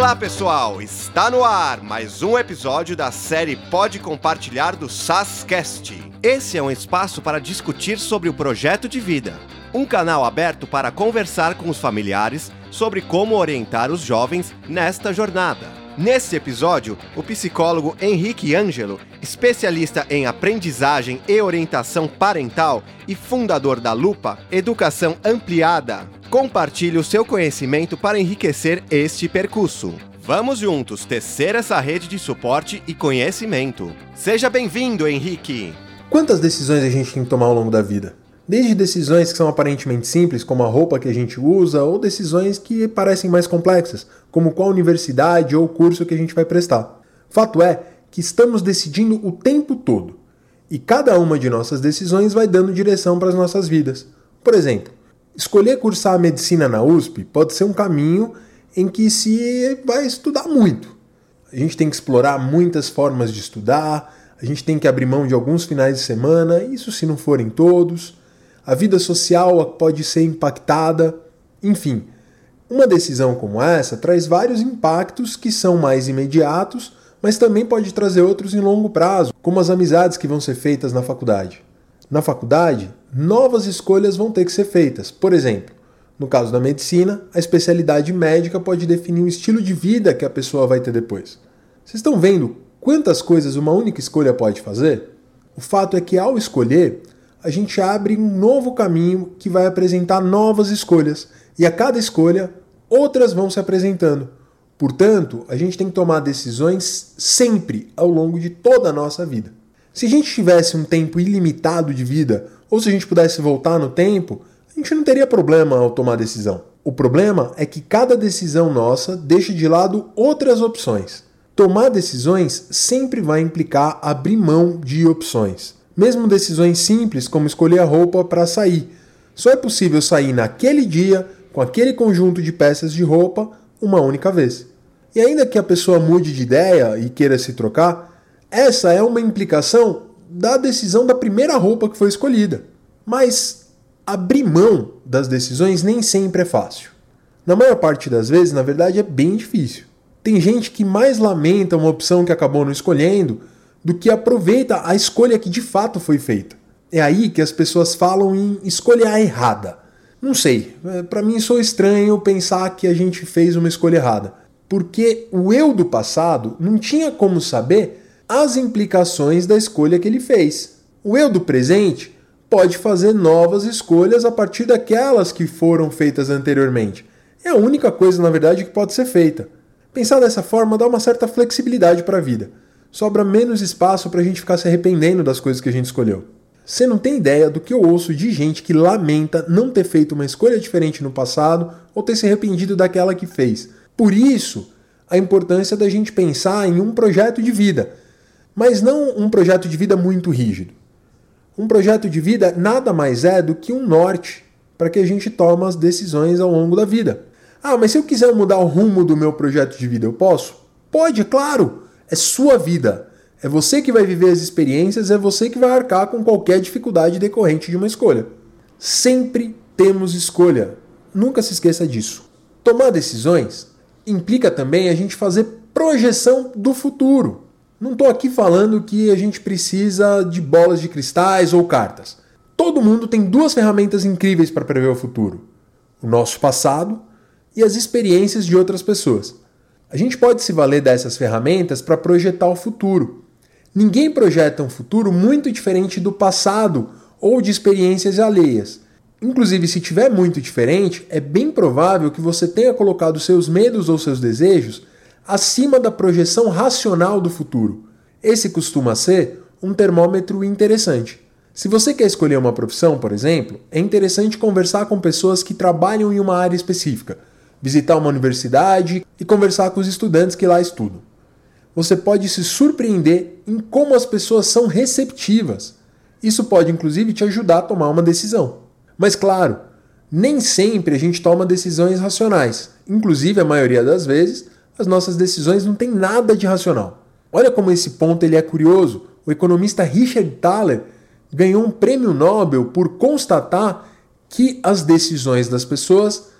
Olá pessoal, está no ar mais um episódio da série Pode Compartilhar do SASCast. Esse é um espaço para discutir sobre o projeto de vida, um canal aberto para conversar com os familiares sobre como orientar os jovens nesta jornada. Nesse episódio, o psicólogo Henrique Ângelo, especialista em aprendizagem e orientação parental e fundador da Lupa Educação Ampliada, compartilha o seu conhecimento para enriquecer este percurso. Vamos juntos tecer essa rede de suporte e conhecimento. Seja bem-vindo, Henrique! Quantas decisões a gente tem que tomar ao longo da vida? Desde decisões que são aparentemente simples, como a roupa que a gente usa, ou decisões que parecem mais complexas, como qual universidade ou curso que a gente vai prestar. Fato é que estamos decidindo o tempo todo, e cada uma de nossas decisões vai dando direção para as nossas vidas. Por exemplo, escolher cursar medicina na USP pode ser um caminho em que se vai estudar muito. A gente tem que explorar muitas formas de estudar, a gente tem que abrir mão de alguns finais de semana, isso se não forem todos a vida social pode ser impactada, enfim. Uma decisão como essa traz vários impactos que são mais imediatos, mas também pode trazer outros em longo prazo, como as amizades que vão ser feitas na faculdade. Na faculdade, novas escolhas vão ter que ser feitas. Por exemplo, no caso da medicina, a especialidade médica pode definir o estilo de vida que a pessoa vai ter depois. Vocês estão vendo quantas coisas uma única escolha pode fazer? O fato é que ao escolher, a gente abre um novo caminho que vai apresentar novas escolhas. E a cada escolha, outras vão se apresentando. Portanto, a gente tem que tomar decisões sempre ao longo de toda a nossa vida. Se a gente tivesse um tempo ilimitado de vida, ou se a gente pudesse voltar no tempo, a gente não teria problema ao tomar decisão. O problema é que cada decisão nossa deixa de lado outras opções. Tomar decisões sempre vai implicar abrir mão de opções. Mesmo decisões simples como escolher a roupa para sair. Só é possível sair naquele dia com aquele conjunto de peças de roupa uma única vez. E ainda que a pessoa mude de ideia e queira se trocar, essa é uma implicação da decisão da primeira roupa que foi escolhida. Mas abrir mão das decisões nem sempre é fácil. Na maior parte das vezes, na verdade, é bem difícil. Tem gente que mais lamenta uma opção que acabou não escolhendo do que aproveita a escolha que de fato foi feita. É aí que as pessoas falam em escolha errada. Não sei, é, para mim sou estranho pensar que a gente fez uma escolha errada, porque o eu do passado não tinha como saber as implicações da escolha que ele fez. O eu do presente pode fazer novas escolhas a partir daquelas que foram feitas anteriormente. É a única coisa, na verdade, que pode ser feita. Pensar dessa forma dá uma certa flexibilidade para a vida sobra menos espaço para a gente ficar se arrependendo das coisas que a gente escolheu. Você não tem ideia do que eu ouço de gente que lamenta não ter feito uma escolha diferente no passado ou ter se arrependido daquela que fez. Por isso, a importância da gente pensar em um projeto de vida, mas não um projeto de vida muito rígido. Um projeto de vida nada mais é do que um norte para que a gente tome as decisões ao longo da vida. Ah, mas se eu quiser mudar o rumo do meu projeto de vida, eu posso? Pode, claro! É sua vida. É você que vai viver as experiências, é você que vai arcar com qualquer dificuldade decorrente de uma escolha. Sempre temos escolha. Nunca se esqueça disso. Tomar decisões implica também a gente fazer projeção do futuro. Não estou aqui falando que a gente precisa de bolas de cristais ou cartas. Todo mundo tem duas ferramentas incríveis para prever o futuro: o nosso passado e as experiências de outras pessoas. A gente pode se valer dessas ferramentas para projetar o futuro. Ninguém projeta um futuro muito diferente do passado ou de experiências alheias. Inclusive, se tiver muito diferente, é bem provável que você tenha colocado seus medos ou seus desejos acima da projeção racional do futuro. Esse costuma ser um termômetro interessante. Se você quer escolher uma profissão, por exemplo, é interessante conversar com pessoas que trabalham em uma área específica visitar uma universidade e conversar com os estudantes que lá estudam. Você pode se surpreender em como as pessoas são receptivas. Isso pode inclusive te ajudar a tomar uma decisão. Mas claro, nem sempre a gente toma decisões racionais. Inclusive, a maioria das vezes, as nossas decisões não têm nada de racional. Olha como esse ponto ele é curioso. O economista Richard Thaler ganhou um prêmio Nobel por constatar que as decisões das pessoas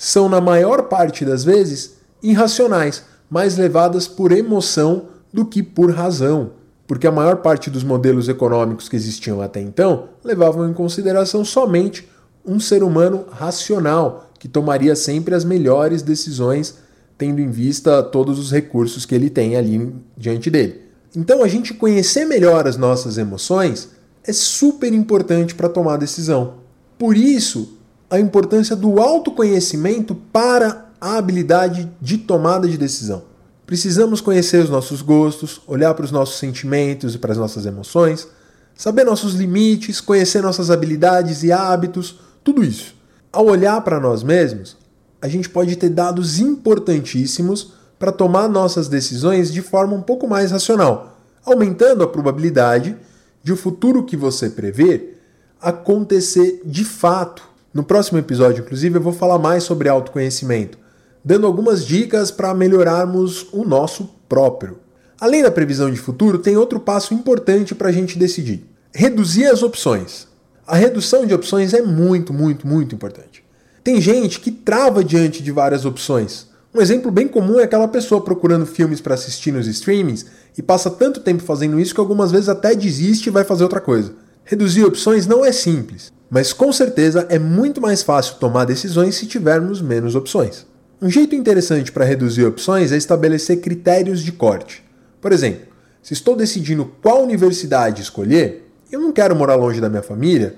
são, na maior parte das vezes, irracionais, mais levadas por emoção do que por razão, porque a maior parte dos modelos econômicos que existiam até então levavam em consideração somente um ser humano racional, que tomaria sempre as melhores decisões, tendo em vista todos os recursos que ele tem ali diante dele. Então, a gente conhecer melhor as nossas emoções é super importante para tomar decisão. Por isso, a importância do autoconhecimento para a habilidade de tomada de decisão. Precisamos conhecer os nossos gostos, olhar para os nossos sentimentos e para as nossas emoções, saber nossos limites, conhecer nossas habilidades e hábitos, tudo isso. Ao olhar para nós mesmos, a gente pode ter dados importantíssimos para tomar nossas decisões de forma um pouco mais racional, aumentando a probabilidade de o futuro que você prevê acontecer de fato. No próximo episódio, inclusive, eu vou falar mais sobre autoconhecimento, dando algumas dicas para melhorarmos o nosso próprio. Além da previsão de futuro, tem outro passo importante para a gente decidir: reduzir as opções. A redução de opções é muito, muito, muito importante. Tem gente que trava diante de várias opções. Um exemplo bem comum é aquela pessoa procurando filmes para assistir nos streamings e passa tanto tempo fazendo isso que algumas vezes até desiste e vai fazer outra coisa. Reduzir opções não é simples, mas com certeza é muito mais fácil tomar decisões se tivermos menos opções. Um jeito interessante para reduzir opções é estabelecer critérios de corte. Por exemplo, se estou decidindo qual universidade escolher, eu não quero morar longe da minha família,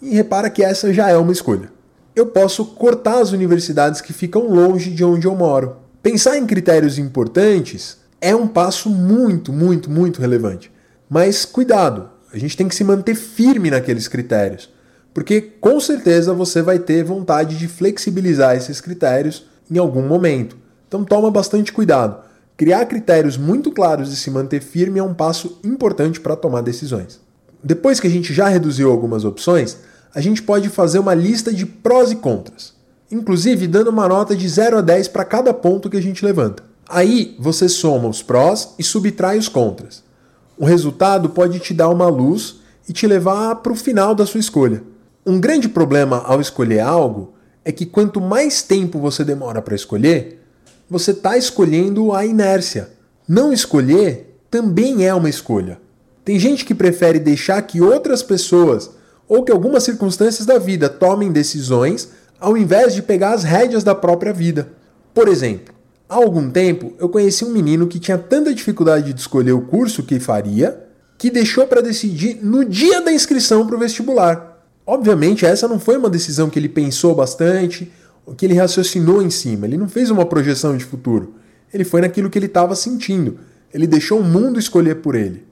e repara que essa já é uma escolha. Eu posso cortar as universidades que ficam longe de onde eu moro. Pensar em critérios importantes é um passo muito, muito, muito relevante. Mas cuidado, a gente tem que se manter firme naqueles critérios, porque com certeza você vai ter vontade de flexibilizar esses critérios em algum momento. Então toma bastante cuidado. Criar critérios muito claros e se manter firme é um passo importante para tomar decisões. Depois que a gente já reduziu algumas opções, a gente pode fazer uma lista de prós e contras, inclusive dando uma nota de 0 a 10 para cada ponto que a gente levanta. Aí você soma os prós e subtrai os contras. O resultado pode te dar uma luz e te levar para o final da sua escolha. Um grande problema ao escolher algo é que quanto mais tempo você demora para escolher, você está escolhendo a inércia. Não escolher também é uma escolha. Tem gente que prefere deixar que outras pessoas ou que algumas circunstâncias da vida tomem decisões ao invés de pegar as rédeas da própria vida. Por exemplo, há algum tempo eu conheci um menino que tinha tanta dificuldade de escolher o curso que faria que deixou para decidir no dia da inscrição para o vestibular. Obviamente, essa não foi uma decisão que ele pensou bastante, que ele raciocinou em cima. Ele não fez uma projeção de futuro. Ele foi naquilo que ele estava sentindo. Ele deixou o mundo escolher por ele.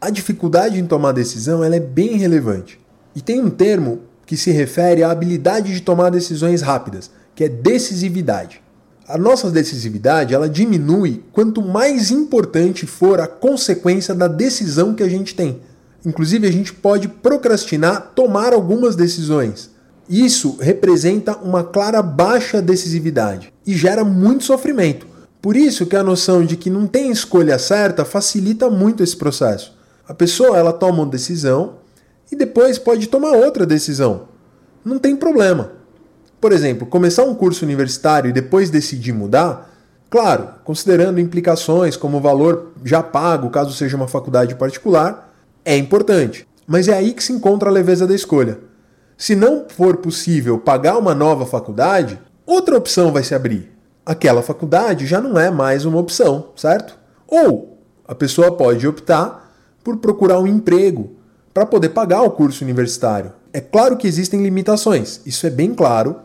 A dificuldade em tomar decisão ela é bem relevante. E tem um termo que se refere à habilidade de tomar decisões rápidas, que é decisividade. A nossa decisividade ela diminui quanto mais importante for a consequência da decisão que a gente tem. Inclusive, a gente pode procrastinar tomar algumas decisões. Isso representa uma clara baixa decisividade e gera muito sofrimento. Por isso que a noção de que não tem escolha certa facilita muito esse processo. A pessoa ela toma uma decisão e depois pode tomar outra decisão. Não tem problema. Por exemplo, começar um curso universitário e depois decidir mudar, claro, considerando implicações como o valor já pago caso seja uma faculdade particular, é importante, mas é aí que se encontra a leveza da escolha. Se não for possível pagar uma nova faculdade, outra opção vai se abrir. Aquela faculdade já não é mais uma opção, certo? Ou a pessoa pode optar por procurar um emprego para poder pagar o curso universitário. É claro que existem limitações, isso é bem claro,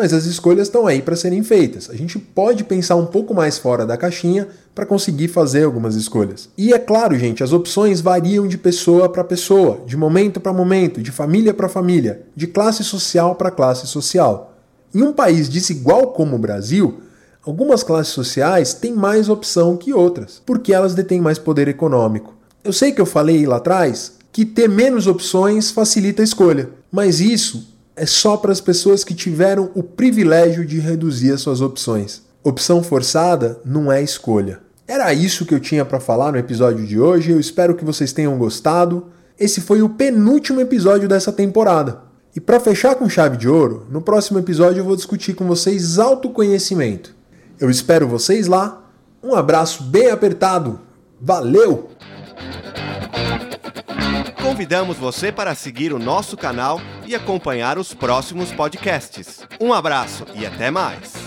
mas as escolhas estão aí para serem feitas. A gente pode pensar um pouco mais fora da caixinha para conseguir fazer algumas escolhas. E é claro, gente, as opções variam de pessoa para pessoa, de momento para momento, de família para família, de classe social para classe social. Em um país desigual como o Brasil, algumas classes sociais têm mais opção que outras, porque elas detêm mais poder econômico. Eu sei que eu falei lá atrás que ter menos opções facilita a escolha, mas isso é só para as pessoas que tiveram o privilégio de reduzir as suas opções. Opção forçada não é escolha. Era isso que eu tinha para falar no episódio de hoje. Eu espero que vocês tenham gostado. Esse foi o penúltimo episódio dessa temporada. E para fechar com chave de ouro, no próximo episódio eu vou discutir com vocês autoconhecimento. Eu espero vocês lá. Um abraço bem apertado. Valeu! Convidamos você para seguir o nosso canal e acompanhar os próximos podcasts. Um abraço e até mais!